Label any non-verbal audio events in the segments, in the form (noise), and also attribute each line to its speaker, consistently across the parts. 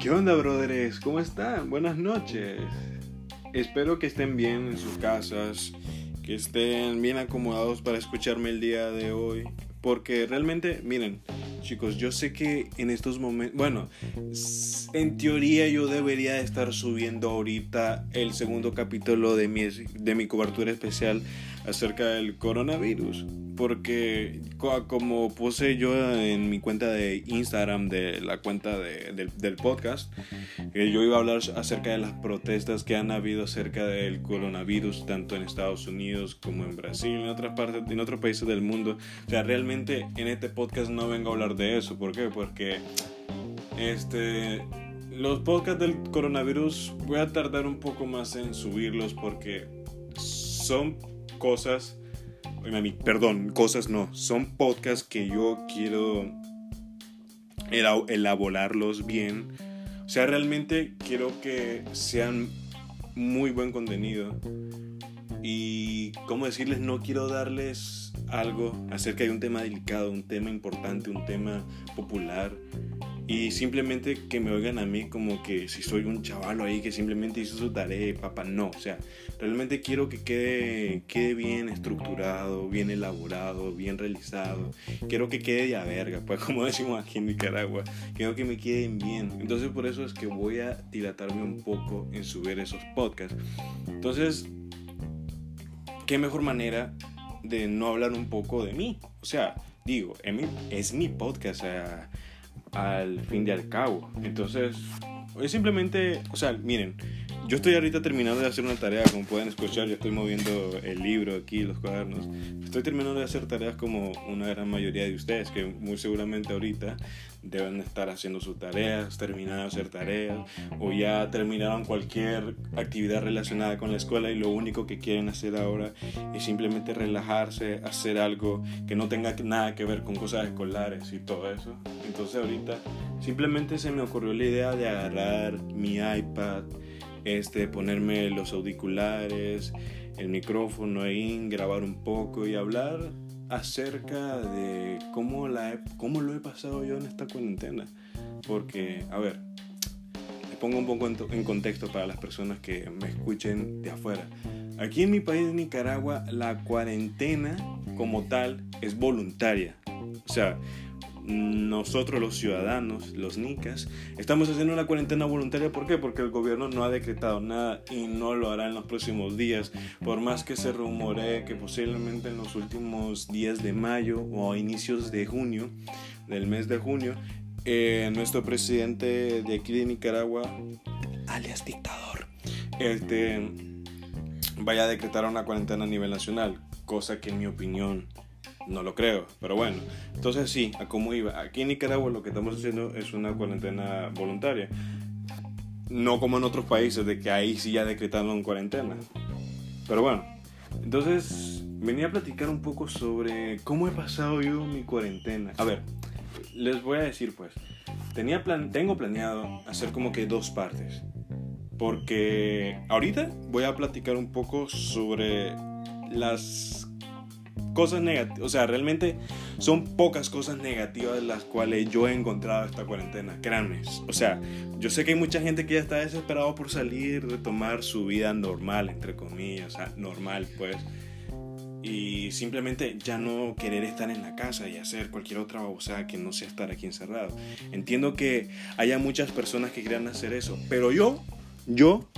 Speaker 1: ¿Qué onda, brothers? ¿Cómo están? Buenas noches. Espero que estén bien en sus casas, que estén bien acomodados para escucharme el día de hoy. Porque realmente, miren, chicos, yo sé que en estos momentos, bueno, en teoría yo debería estar subiendo ahorita el segundo capítulo de mi, de mi cobertura especial acerca del coronavirus. Porque como puse yo en mi cuenta de Instagram, de la cuenta del podcast, que yo iba a hablar acerca de las protestas que han habido acerca del coronavirus, tanto en Estados Unidos como en Brasil, en otras partes, en otros países del mundo. O sea, realmente en este podcast no vengo a hablar de eso. ¿Por qué? Porque este los podcasts del coronavirus voy a tardar un poco más en subirlos porque son cosas, perdón, cosas no, son podcasts que yo quiero elaborarlos bien. O sea, realmente quiero que sean muy buen contenido. Y, ¿cómo decirles? No quiero darles algo acerca de un tema delicado, un tema importante, un tema popular y simplemente que me oigan a mí como que si soy un chavalo ahí que simplemente hizo su tarea, papá, no, o sea, realmente quiero que quede, quede bien estructurado, bien elaborado, bien realizado, quiero que quede de a verga, pues (laughs) como decimos aquí en Nicaragua, quiero que me queden bien, entonces por eso es que voy a dilatarme un poco en subir esos podcasts, entonces, ¿qué mejor manera de no hablar un poco de mí? O sea, digo, es mi podcast, o sea al fin de al cabo. Entonces, es simplemente, o sea, miren, yo estoy ahorita terminando de hacer una tarea, como pueden escuchar, yo estoy moviendo el libro aquí, los cuadernos. Estoy terminando de hacer tareas como una gran mayoría de ustedes, que muy seguramente ahorita deben estar haciendo sus tareas, terminando de hacer tareas, o ya terminaron cualquier actividad relacionada con la escuela y lo único que quieren hacer ahora es simplemente relajarse, hacer algo que no tenga nada que ver con cosas escolares y todo eso. Entonces ahorita simplemente se me ocurrió la idea de agarrar mi iPad, este, ponerme los auriculares, el micrófono ahí, grabar un poco y hablar acerca de cómo, la cómo lo he pasado yo en esta cuarentena. Porque, a ver, le pongo un poco en, contexto para las personas que me escuchen de afuera. Aquí en mi país, Nicaragua, la cuarentena como tal es voluntaria. O sea, nosotros los ciudadanos, los nicas, estamos haciendo una cuarentena voluntaria. ¿Por qué? Porque el gobierno no ha decretado nada y no lo hará en los próximos días. Por más que se rumoree que posiblemente en los últimos días de mayo o inicios de junio, del mes de junio, eh, nuestro presidente de aquí de Nicaragua, alias dictador, este, vaya a decretar una cuarentena a nivel nacional. Cosa que en mi opinión no lo creo, pero bueno. Entonces sí, a cómo iba. Aquí en Nicaragua lo que estamos haciendo es una cuarentena voluntaria. No como en otros países de que ahí sí ya decretaron cuarentena. Pero bueno, entonces venía a platicar un poco sobre cómo he pasado yo mi cuarentena. A ver, les voy a decir pues, tenía plan, tengo planeado hacer como que dos partes. Porque ahorita voy a platicar un poco sobre las cosas negativas, o sea, realmente son pocas cosas negativas las cuales yo he encontrado esta cuarentena, créanme. O sea, yo sé que hay mucha gente que ya está desesperado por salir, retomar su vida normal, entre comillas, o sea, normal pues. Y simplemente ya no querer estar en la casa y hacer cualquier otra babosada que no sea estar aquí encerrado. Entiendo que haya muchas personas que quieran hacer eso, pero yo, yo,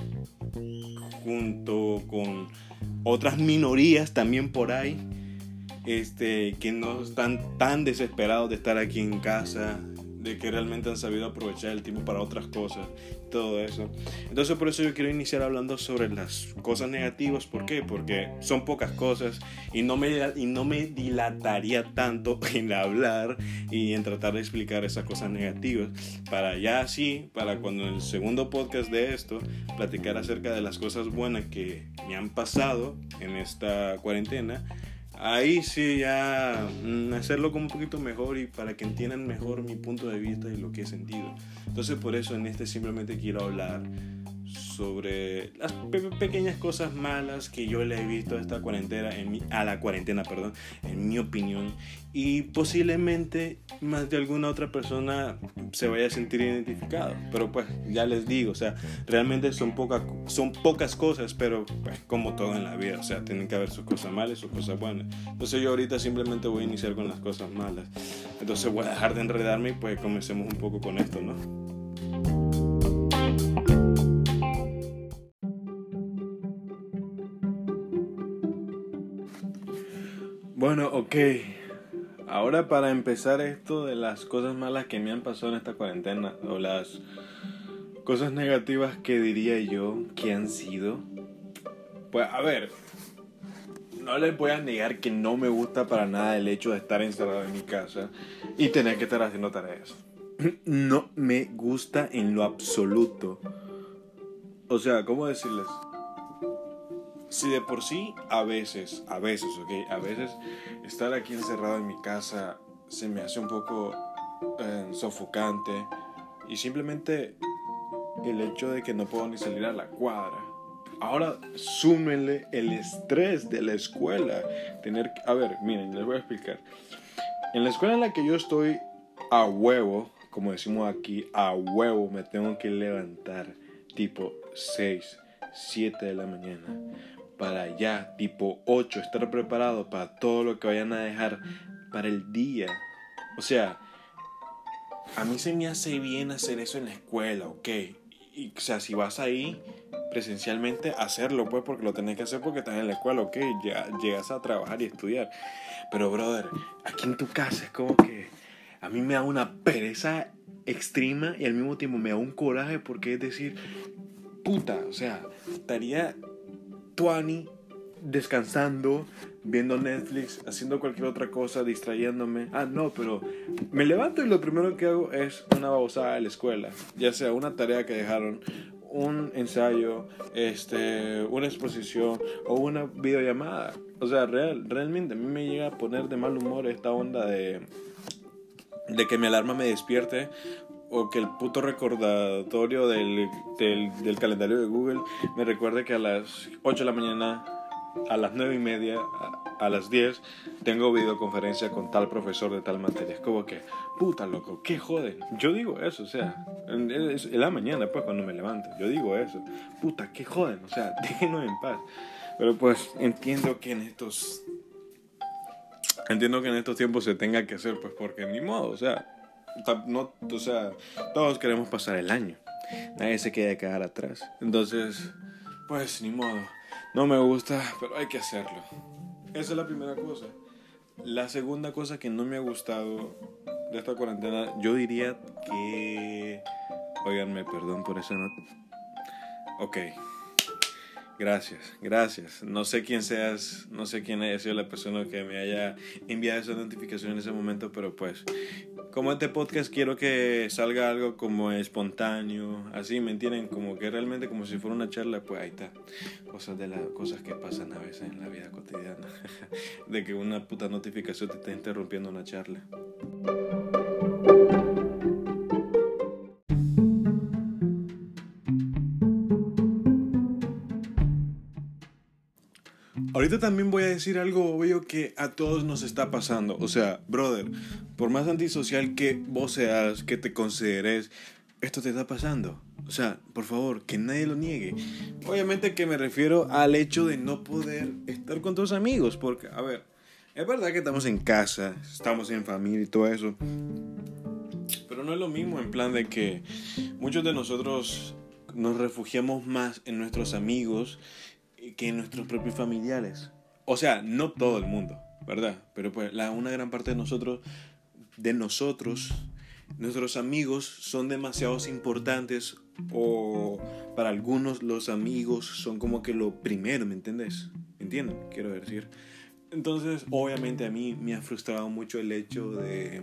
Speaker 1: junto con otras minorías también por ahí, este, que no están tan desesperados de estar aquí en casa, de que realmente han sabido aprovechar el tiempo para otras cosas, todo eso. Entonces por eso yo quiero iniciar hablando sobre las cosas negativas. ¿Por qué? Porque son pocas cosas y no me, y no me dilataría tanto (laughs) en hablar y en tratar de explicar esas cosas negativas. Para ya así, para cuando el segundo podcast de esto, platicar acerca de las cosas buenas que me han pasado en esta cuarentena ahí sí ya mm, hacerlo como un poquito mejor y para que entiendan mejor mi punto de vista y lo que he sentido. Entonces por eso en este simplemente quiero hablar sobre las pequeñas cosas malas que yo le he visto a esta cuarentena, en mi, a la cuarentena, perdón, en mi opinión. Y posiblemente más de alguna otra persona se vaya a sentir identificado. Pero pues ya les digo, o sea, realmente son, pocas son pocas cosas, pero pues como todo en la vida, o sea, tienen que haber sus cosas malas y sus cosas buenas. Entonces yo ahorita simplemente voy a iniciar con las cosas malas. Entonces voy a dejar de enredarme y pues comencemos un poco con esto, ¿no? Bueno, ok. Ahora para empezar esto de las cosas malas que me han pasado en esta cuarentena o las cosas negativas que diría yo que han sido. Pues a ver, no les voy a negar que no me gusta para nada el hecho de estar encerrado en mi casa y tener que estar haciendo tareas. (clears throat) No me gusta en lo absoluto. O sea, ¿cómo decirles? Si de por sí, a veces, a veces, ok, a veces estar aquí encerrado en mi casa se me hace un poco eh, sofocante y simplemente el hecho de que no puedo ni salir a la cuadra. Ahora súmenle el estrés de la escuela. Tener a ver, miren, les voy a explicar. En la escuela en la que yo estoy a huevo, como decimos aquí, a huevo me tengo que levantar tipo 6, 7 de la mañana para ya, tipo 8, estar preparado para todo lo que vayan a dejar para el día. O sea, a mí se me hace bien hacer eso en la escuela, ok. Y, o sea, si vas ahí presencialmente, hacerlo, pues, porque lo tenés que hacer porque estás en la escuela, ok. Ya llegas a trabajar y estudiar. Pero, brother, aquí en tu casa es como que a mí me da una pereza extrema y al mismo tiempo me da un coraje porque es decir, puta, o sea, estaría Tuani descansando, viendo Netflix, haciendo cualquier otra cosa, distrayéndome. Ah, no, pero me levanto y lo primero que hago es una babosada de la escuela, ya sea una tarea que dejaron, un ensayo, este, una exposición o una videollamada. O sea, real, realmente a mí me llega a poner de mal humor esta onda de, de que mi alarma me despierte o que el puto recordatorio del, del, calendario de Google me recuerde que a las 8 de la mañana, a las 9 y media, a, las 10, tengo videoconferencia con tal profesor de tal materia. Es como que, puta loco, qué joden. Yo digo eso, o sea, es, la mañana, pues cuando me levanto, yo digo eso. Puta, qué joden, o sea, (laughs) déjenos en paz. Pero pues entiendo que en estos. Entiendo que en estos tiempos se tenga que hacer, pues porque ni modo, o sea, no, o sea, todos queremos pasar el año. Nadie se quiere quedar atrás. Entonces, pues ni modo. No me gusta, pero hay que hacerlo. Esa es la primera cosa. La segunda cosa que no me ha gustado de esta cuarentena, yo diría que... Oiganme, perdón por esa nota. Ok, Gracias, gracias. No sé quién seas, no sé quién haya sido la persona que me haya enviado esa notificación en ese momento, pero pues, como este podcast quiero que salga algo como espontáneo, así, ¿me entienden? Como que realmente como si fuera una charla, pues ahí está. Cosas de las cosas que pasan a veces en la vida cotidiana. (laughs) de que una puta notificación te está interrumpiendo una charla. Ahorita también voy a decir algo obvio que a todos nos está pasando. O sea, brother, por más antisocial que vos seas, que te consideres, esto te está pasando. O sea, por favor, que nadie lo niegue. Obviamente que me refiero al hecho de no poder estar con tus amigos. Porque, a ver, es verdad que estamos en casa, estamos en familia y todo eso. Pero no es lo mismo en plan de que muchos de nosotros nos refugiamos más en nuestros amigos que nuestros propios familiares. O sea, no todo el mundo, ¿verdad? Pero pues la, una gran parte de nosotros, de nosotros, nuestros amigos son demasiado importantes o para algunos los amigos son como que lo primero, ¿me entiendes? ¿Entienden? Quiero decir. Entonces, obviamente a mí me ha frustrado mucho el hecho de,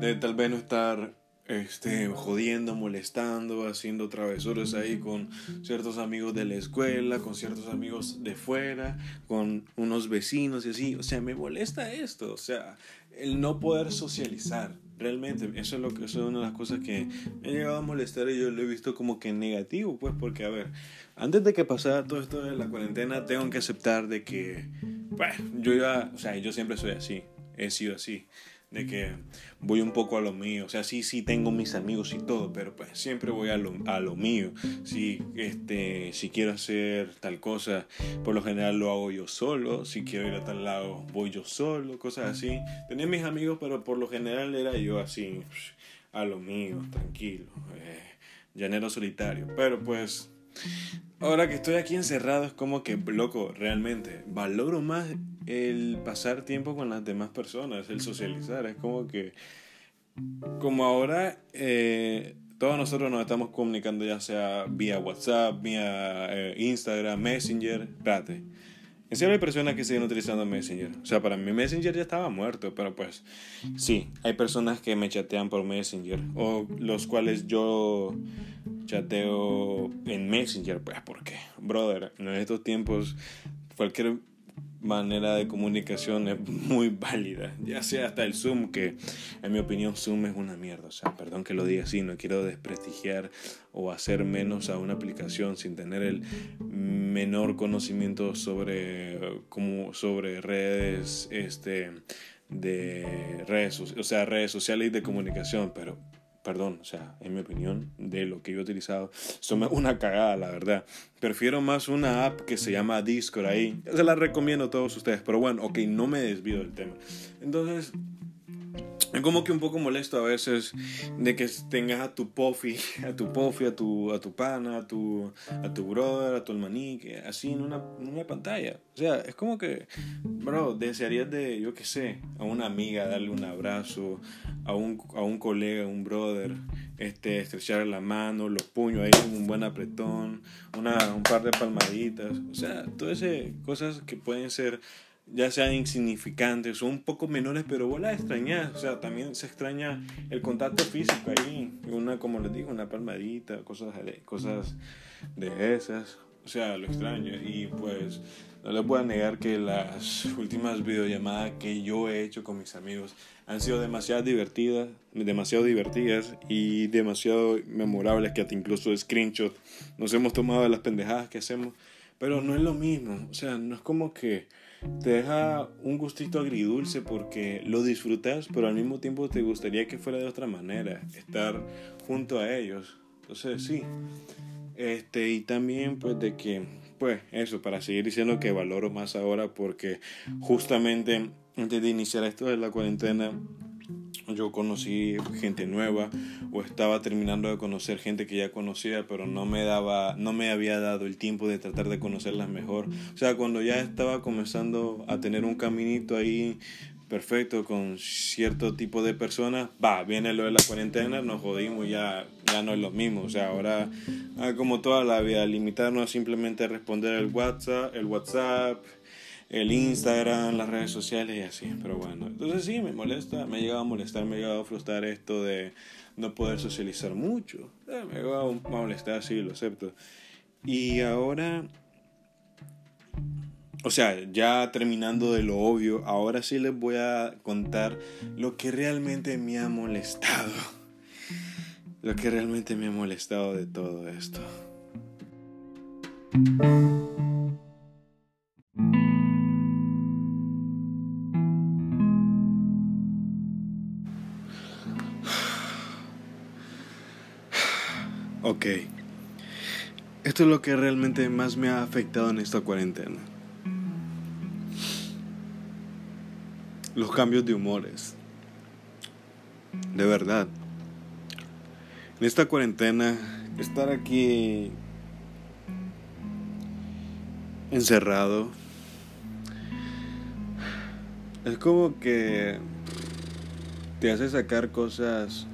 Speaker 1: de tal vez no estar este, jodiendo, molestando, haciendo travesuras ahí con ciertos amigos de la escuela, con ciertos amigos de fuera, con unos vecinos y así. O sea, me molesta esto. O sea, el no poder socializar. Realmente, eso es, lo que, eso es una de las cosas que me ha llegado a molestar y yo lo he visto como que negativo, pues, porque, a ver, antes de que pasara todo esto de la cuarentena, tengo que aceptar de que, bueno, yo iba, o sea, yo siempre soy así, he sido así de que voy un poco a lo mío. O sea, sí, sí tengo mis amigos y todo, pero pues siempre voy a lo, a lo mío. Si, este, si quiero hacer tal cosa, por lo general lo hago yo solo. Si quiero ir a tal lado, voy yo solo, cosas así. Tenía mis amigos, pero por lo general era yo así, a lo mío, tranquilo, eh, llanero solitario. Pero pues... Ahora que estoy aquí encerrado es como que, loco, realmente valoro más el pasar tiempo con las demás personas, el socializar. Es como que, como ahora eh, todos nosotros nos estamos comunicando ya sea vía WhatsApp, vía eh, Instagram, Messenger. Espérate. En serio hay personas que siguen utilizando Messenger. O sea, para mí Messenger ya estaba muerto, pero pues sí, hay personas que me chatean por Messenger o los cuales yo chateo en Messenger, pues porque, brother, en estos tiempos cualquier manera de comunicación es muy válida, ya sea hasta el Zoom, que en mi opinión Zoom es una mierda, o sea, perdón que lo diga así, no quiero desprestigiar o hacer menos a una aplicación sin tener el menor conocimiento sobre, como, sobre redes, este, de redes, o sea, redes sociales y de comunicación, pero perdón, o sea, en mi opinión, de lo que yo he utilizado, son una cagada, la verdad. Prefiero más una app que se llama Discord ahí. Se la recomiendo a todos ustedes, pero bueno, ok, no me desvío del tema. Entonces, es como que un poco molesto a veces de que tengas a tu pofi, a tu pofi, a tu, a tu pana, a tu, a tu brother, a tu hermanique, así en una, en una pantalla. O sea, es como que, bro, desearías de, yo qué sé, a una amiga darle un abrazo, a un, a un colega, a un brother, este, estrechar la mano, los puños ahí, un buen apretón, una, un par de palmaditas. O sea, todas esas cosas que pueden ser ya sean insignificantes o un poco menores, pero vos las extrañas, o sea, también se extraña el contacto físico ahí, una, como les digo, una palmadita, cosas cosas de esas, o sea, lo extraño y pues no les voy a negar que las últimas videollamadas que yo he hecho con mis amigos han sido demasiado divertidas, demasiado divertidas y demasiado memorables que hasta incluso screenshot nos hemos tomado de las pendejadas que hacemos, pero no es lo mismo, o sea, no es como que te deja un gustito agridulce porque lo disfrutas, pero al mismo tiempo te gustaría que fuera de otra manera, estar junto a ellos. Entonces, sí. Este, y también pues de que, pues eso, para seguir diciendo que valoro más ahora porque justamente antes de iniciar esto de la cuarentena, yo conocí gente nueva o estaba terminando de conocer gente que ya conocía pero no me daba no me había dado el tiempo de tratar de conocerlas mejor. O sea cuando ya estaba comenzando a tener un caminito ahí perfecto con cierto tipo de personas va viene lo de la cuarentena nos jodimos ya ya no es lo mismo. O sea ahora ah, como toda la vida limitarnos simplemente a responder el WhatsApp el WhatsApp el Instagram, las redes sociales y así. Pero bueno, entonces sí, me molesta, me ha llegado a molestar, me ha llegado a frustrar esto de no poder socializar mucho. Eh, me ha llegado a molestar, sí, lo acepto. Y ahora, o sea, ya terminando de lo obvio, ahora sí les voy a contar lo que realmente me ha molestado. (laughs) Lo que realmente me ha molestado de todo esto. Ok. Esto es lo que realmente más me ha afectado en esta cuarentena. Los cambios de humores. De verdad. En esta cuarentena, estar aquí encerrado es como que te hace sacar cosas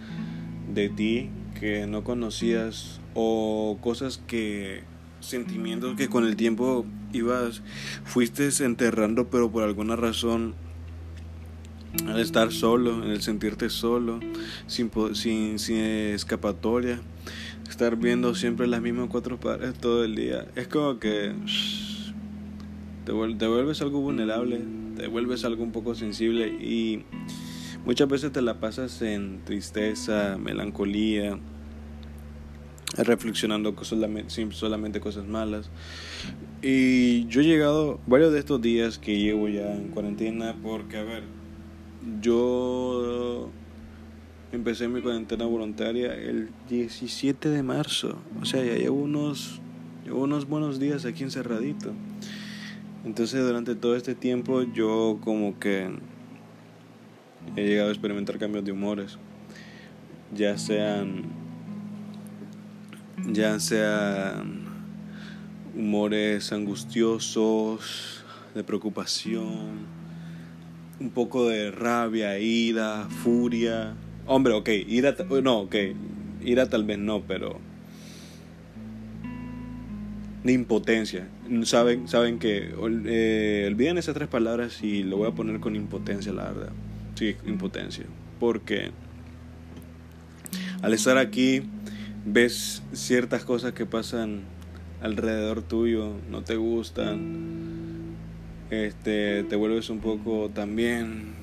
Speaker 1: de ti que no conocías o cosas que sentimientos que con el tiempo ibas fuiste enterrando pero por alguna razón al estar solo, en el sentirte solo, sin, sin, sin escapatoria, estar viendo siempre las mismas cuatro paredes todo el día, es como que te, vuelves algo vulnerable, te vuelves algo un poco sensible y muchas veces te la pasas en tristeza, melancolía, reflexionando solamente, cosas malas. Y yo he llegado varios de estos días que llevo ya en cuarentena porque, a ver, yo empecé mi cuarentena voluntaria el 17 de marzo. O sea, ya llevo unos, llevo unos buenos días aquí encerradito. Entonces, durante todo este tiempo yo como que he llegado a experimentar cambios de humores. Ya sean ya sean humores angustiosos, de preocupación, un poco de rabia, ira, furia. Hombre, ok, ira, no, ok, ira tal vez no, pero de impotencia. Saben, saben que eh, olviden esas tres palabras y lo voy a poner con impotencia, la verdad. Sí, impotencia. Porque al estar aquí ves ciertas cosas que pasan alrededor tuyo, no te gustan, este, te vuelves un poco también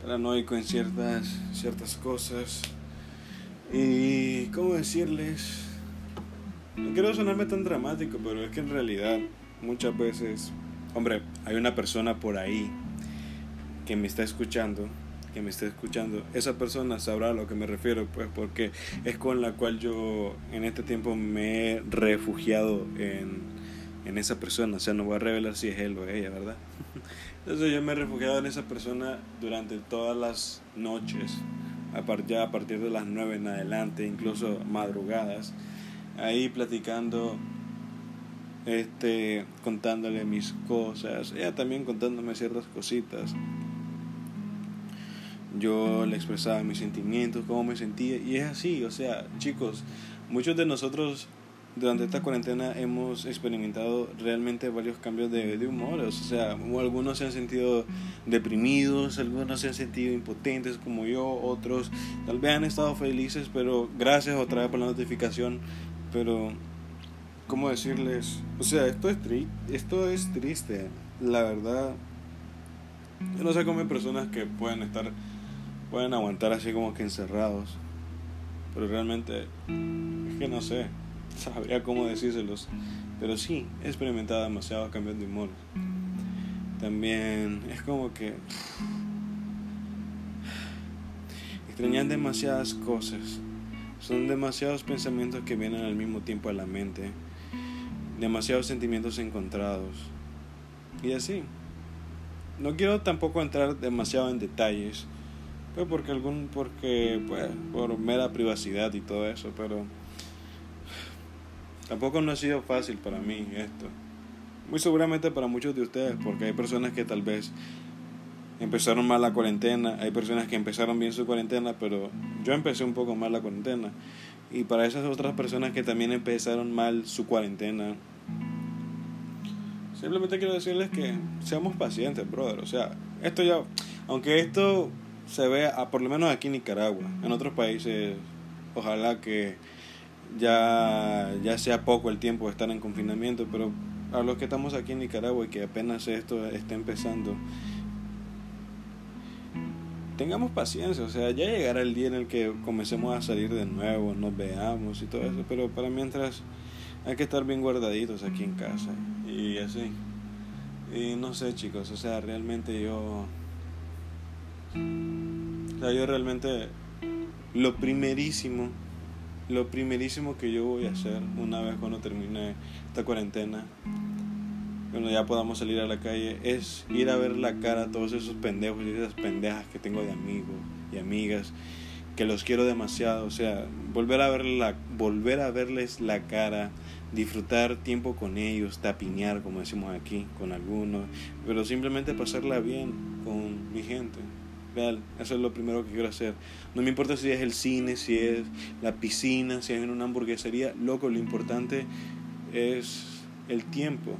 Speaker 1: paranoico en ciertas, ciertas cosas. Y, ¿cómo decirles? No quiero sonarme tan dramático, pero es que en realidad muchas veces, hombre, hay una persona por ahí que me está escuchando que me esté escuchando, esa persona sabrá a lo que me refiero, pues porque es con la cual yo en este tiempo me he refugiado en, en esa persona, o sea, no voy a revelar si es él o ella, ¿verdad? (laughs) Entonces yo me he refugiado en esa persona durante todas las noches, ya a partir de las nueve en adelante, incluso madrugadas, ahí platicando este contándole mis cosas, ella también contándome ciertas cositas yo le expresaba mis sentimientos, cómo me sentía, y es así, o sea, chicos, muchos de nosotros durante esta cuarentena hemos experimentado realmente varios cambios de, de humor, o sea, algunos se han sentido deprimidos, algunos se han sentido impotentes como yo, otros tal vez han estado felices, pero gracias otra vez por la notificación, pero ¿cómo decirles? O sea, esto es, tri esto es triste, la verdad. Yo no sé cómo hay personas que pueden estar pueden aguantar así como que encerrados. Pero realmente es que no sé, (laughs) sabría cómo decírselos. Pero sí, he experimentado demasiado cambios de humor. También es como que (sighs) extrañan demasiadas cosas. Son demasiados pensamientos que vienen al mismo tiempo a la mente. Demasiados sentimientos encontrados. Y así. No quiero tampoco entrar demasiado en detalles pues porque algún, porque, pues, por mera privacidad y todo eso, pero tampoco no ha sido fácil para mí esto. Muy seguramente para muchos de ustedes, porque hay personas que tal vez empezaron mal la cuarentena, hay personas que empezaron bien su cuarentena, pero yo empecé un poco mal la cuarentena. Y para esas otras personas que también empezaron mal su cuarentena, simplemente quiero decirles que seamos pacientes, brother. O sea, esto ya, aunque esto se ve, a, por lo menos aquí en Nicaragua. En otros países, ojalá que ya, ya sea poco el tiempo de estar en confinamiento, pero a los que estamos aquí en Nicaragua y que apenas esto está empezando, tengamos paciencia, o sea, ya llegará el día en el que comencemos a salir de nuevo, nos veamos y todo eso, pero para mientras hay que estar bien guardaditos aquí en casa y así. Y no sé chicos, o sea, realmente yo o sea, yo realmente lo primerísimo, lo primerísimo que yo voy a hacer una vez cuando termine esta cuarentena, cuando ya podamos salir a la calle, es ir a ver la cara a todos esos pendejos y esas pendejas que tengo de amigos y amigas, que los quiero demasiado, o sea, volver a, ver la, volver a verles la cara, disfrutar tiempo con ellos, tapiñar, como decimos aquí, con algunos, pero simplemente pasarla bien con mi gente. Eso es lo primero que quiero hacer. No me importa si es el cine, si es la piscina, si es en una hamburguesería. Loco, lo importante es el tiempo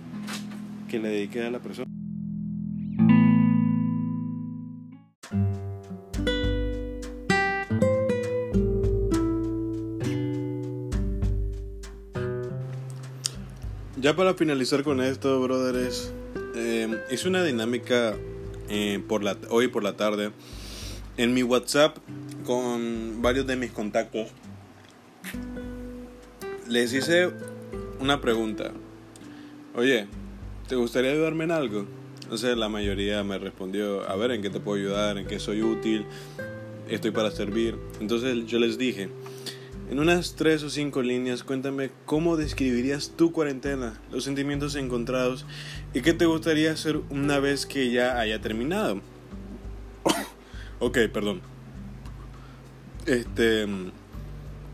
Speaker 1: que le dedique a la persona. Ya para finalizar con esto, brothers, eh, es una dinámica eh, por la, hoy por la tarde en mi WhatsApp con varios de mis contactos. Les hice una pregunta. Oye, ¿te gustaría ayudarme en algo? Entonces la mayoría me respondió, a ver, ¿en qué te puedo ayudar? ¿En qué soy útil? Estoy para servir. Entonces yo les dije, en unas tres o cinco líneas, cuéntame cómo describirías tu cuarentena, los sentimientos encontrados y qué te gustaría hacer una vez que ya haya terminado. (coughs) ok, perdón. Este.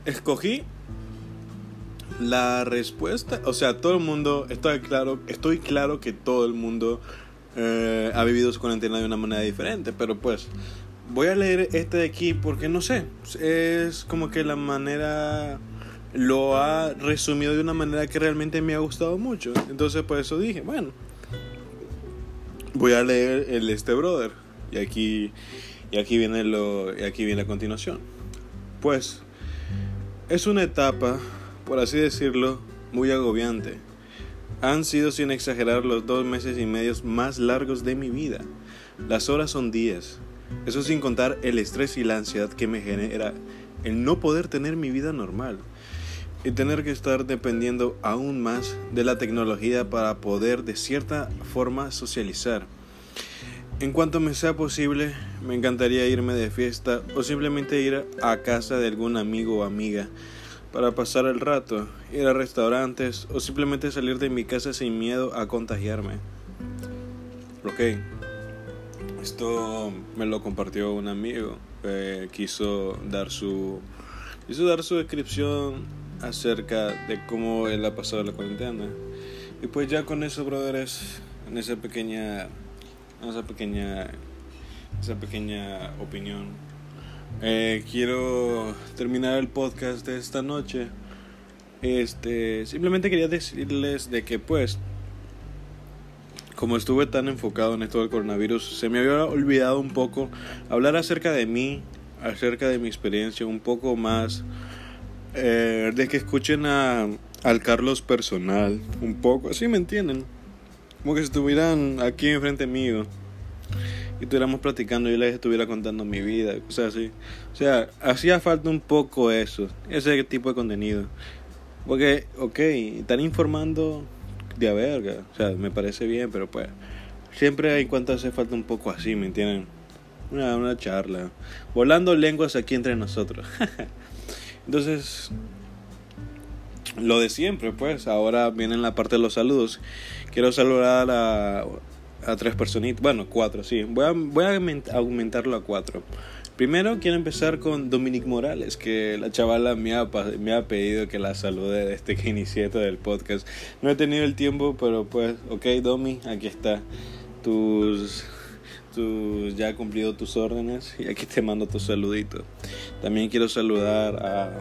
Speaker 1: Escogí la respuesta. O sea, todo el mundo. Estoy claro, estoy claro que todo el mundo eh, ha vivido su cuarentena de una manera diferente. Pero pues, voy a leer este de aquí porque no sé. Es como que la manera lo ha resumido de una manera que realmente me ha gustado mucho. Entonces por eso dije, bueno, voy a leer el este brother. Y aquí, y aquí viene lo, y aquí viene a continuación. Pues es una etapa, por así decirlo, muy agobiante. Han sido sin exagerar los dos meses y medios más largos de mi vida. Las horas son días, eso sin contar el estrés y la ansiedad que me genera el no poder tener mi vida normal y tener que estar dependiendo aún más de la tecnología para poder de cierta forma socializar. En cuanto me sea posible, me encantaría irme de fiesta o simplemente ir a casa de algún amigo o amiga para pasar el rato, ir a restaurantes o simplemente salir de mi casa sin miedo a contagiarme. Ok, esto me lo compartió un amigo. que quiso dar su quiso dar su descripción acerca de cómo él ha pasado la cuarentena. Y pues ya con eso, brothers, en esa pequeña en esa pequeña esa pequeña opinión eh, quiero terminar el podcast de esta noche. Este, simplemente quería decirles de que pues como estuve tan enfocado en esto del coronavirus, se me había olvidado un poco hablar acerca de mí, acerca de mi experiencia, un poco más eh, de que escuchen a, al Carlos personal, un poco, así me entienden, como que estuvieran aquí enfrente mío y estuviéramos platicando y les estuviera contando mi vida, cosas así. O sea, hacía falta un poco eso, ese tipo de contenido. Porque, ok, están informando de a verga. O sea, me parece bien, pero pues siempre hay cuanto hace falta un poco así, ¿me entienden? Una, una charla. Volando lenguas aquí entre nosotros. (laughs) Entonces, lo de siempre, pues. Ahora viene la parte de los saludos. Quiero saludar a, a tres personitas. Bueno, cuatro, sí. Voy a, voy a aumentarlo a cuatro. Primero quiero empezar con Dominic Morales, que la chavala me ha, me ha pedido que la salude desde que inicié todo el podcast. No he tenido el tiempo, pero pues, ok, Domi, aquí está. Tus, tus, ya he cumplido tus órdenes y aquí te mando tu saludito. También quiero saludar a,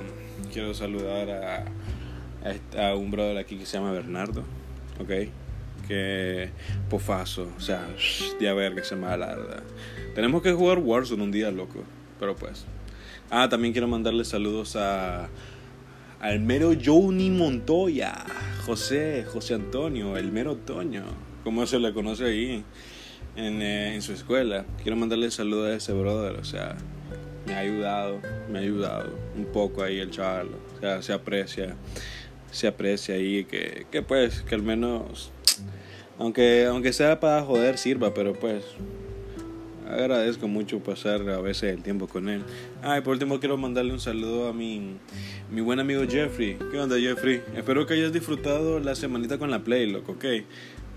Speaker 1: quiero saludar a, a un brother aquí que se llama Bernardo, ok que pofazo, o sea, que se me. Tenemos que jugar Warzone un día, loco, pero pues. Ah, también quiero mandarle saludos a al mero Johnny Montoya, José, José Antonio, el mero Toño, como se le conoce ahí en, eh, en su escuela. Quiero mandarle saludos a ese brother, o sea, me ha ayudado, me ha ayudado un poco ahí el chaval, o sea, se aprecia, se aprecia ahí que, que pues, que al menos aunque, aunque sea para joder, sirva, pero pues agradezco mucho pasar a veces el tiempo con él. Ah, y por último quiero mandarle un saludo a mi, mi buen amigo Jeffrey. ¿Qué onda, Jeffrey? Espero que hayas disfrutado la semanita con la Play, loco, ¿ok?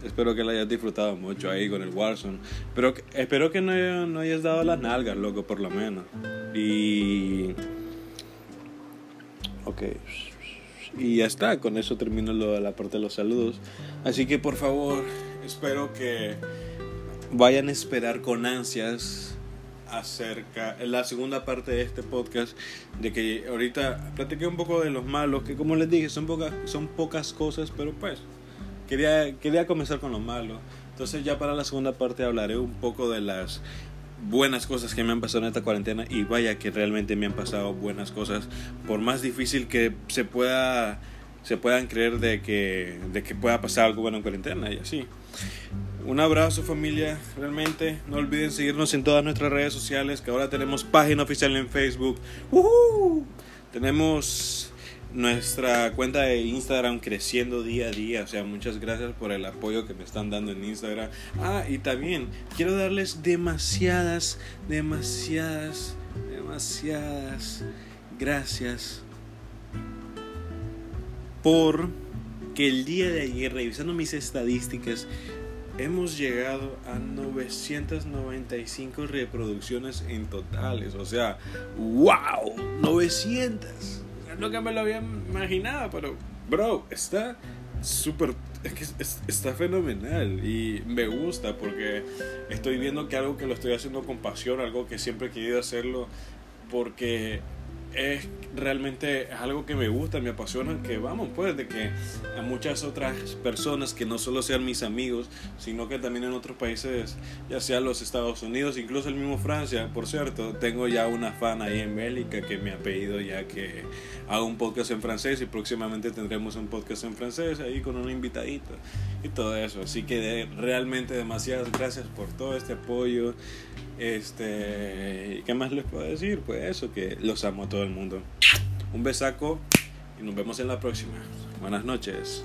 Speaker 1: Espero que la hayas disfrutado mucho ahí con el Warzone. Pero espero que no, no hayas dado las nalgas, loco, por lo menos. Y... Ok. Y ya está, con eso termino lo la parte de los saludos. Así que por favor, espero que vayan a esperar con ansias acerca la segunda parte de este podcast de que ahorita platiqué un poco de los malos que como les dije son pocas son pocas cosas pero pues quería quería comenzar con los malos entonces ya para la segunda parte hablaré un poco de las buenas cosas que me han pasado en esta cuarentena y vaya que realmente me han pasado buenas cosas por más difícil que se pueda se puedan creer de que, de que pueda pasar algo bueno en cuarentena y así. Un abrazo familia, realmente no olviden seguirnos en todas nuestras redes sociales, que ahora tenemos página oficial en Facebook. Tenemos nuestra cuenta de Instagram creciendo día a día, o sea, muchas gracias por el apoyo que me están dando en Instagram. Ah, y también quiero darles demasiadas, demasiadas, demasiadas gracias por que el día de ayer, revisando mis estadísticas, hemos llegado a 995 reproducciones en totales. O sea, wow, 900. No que me lo había imaginado, pero, bro, está súper, está fenomenal y me gusta porque estoy viendo que algo que lo estoy haciendo con pasión, algo que siempre he querido hacerlo, porque es realmente algo que me gusta, me apasiona, que vamos, pues, de que a muchas otras personas que no solo sean mis amigos, sino que también en otros países, ya sea los Estados Unidos, incluso el mismo Francia, por cierto, tengo ya una fan ahí en Bélgica que me ha pedido ya que haga un podcast en francés y próximamente tendremos un podcast en francés ahí con un invitadito y todo eso. Así que realmente demasiadas gracias por todo este apoyo. Este, ¿qué más les puedo decir? Pues eso, que los amo a todo el mundo. Un besaco y nos vemos en la próxima. Buenas noches.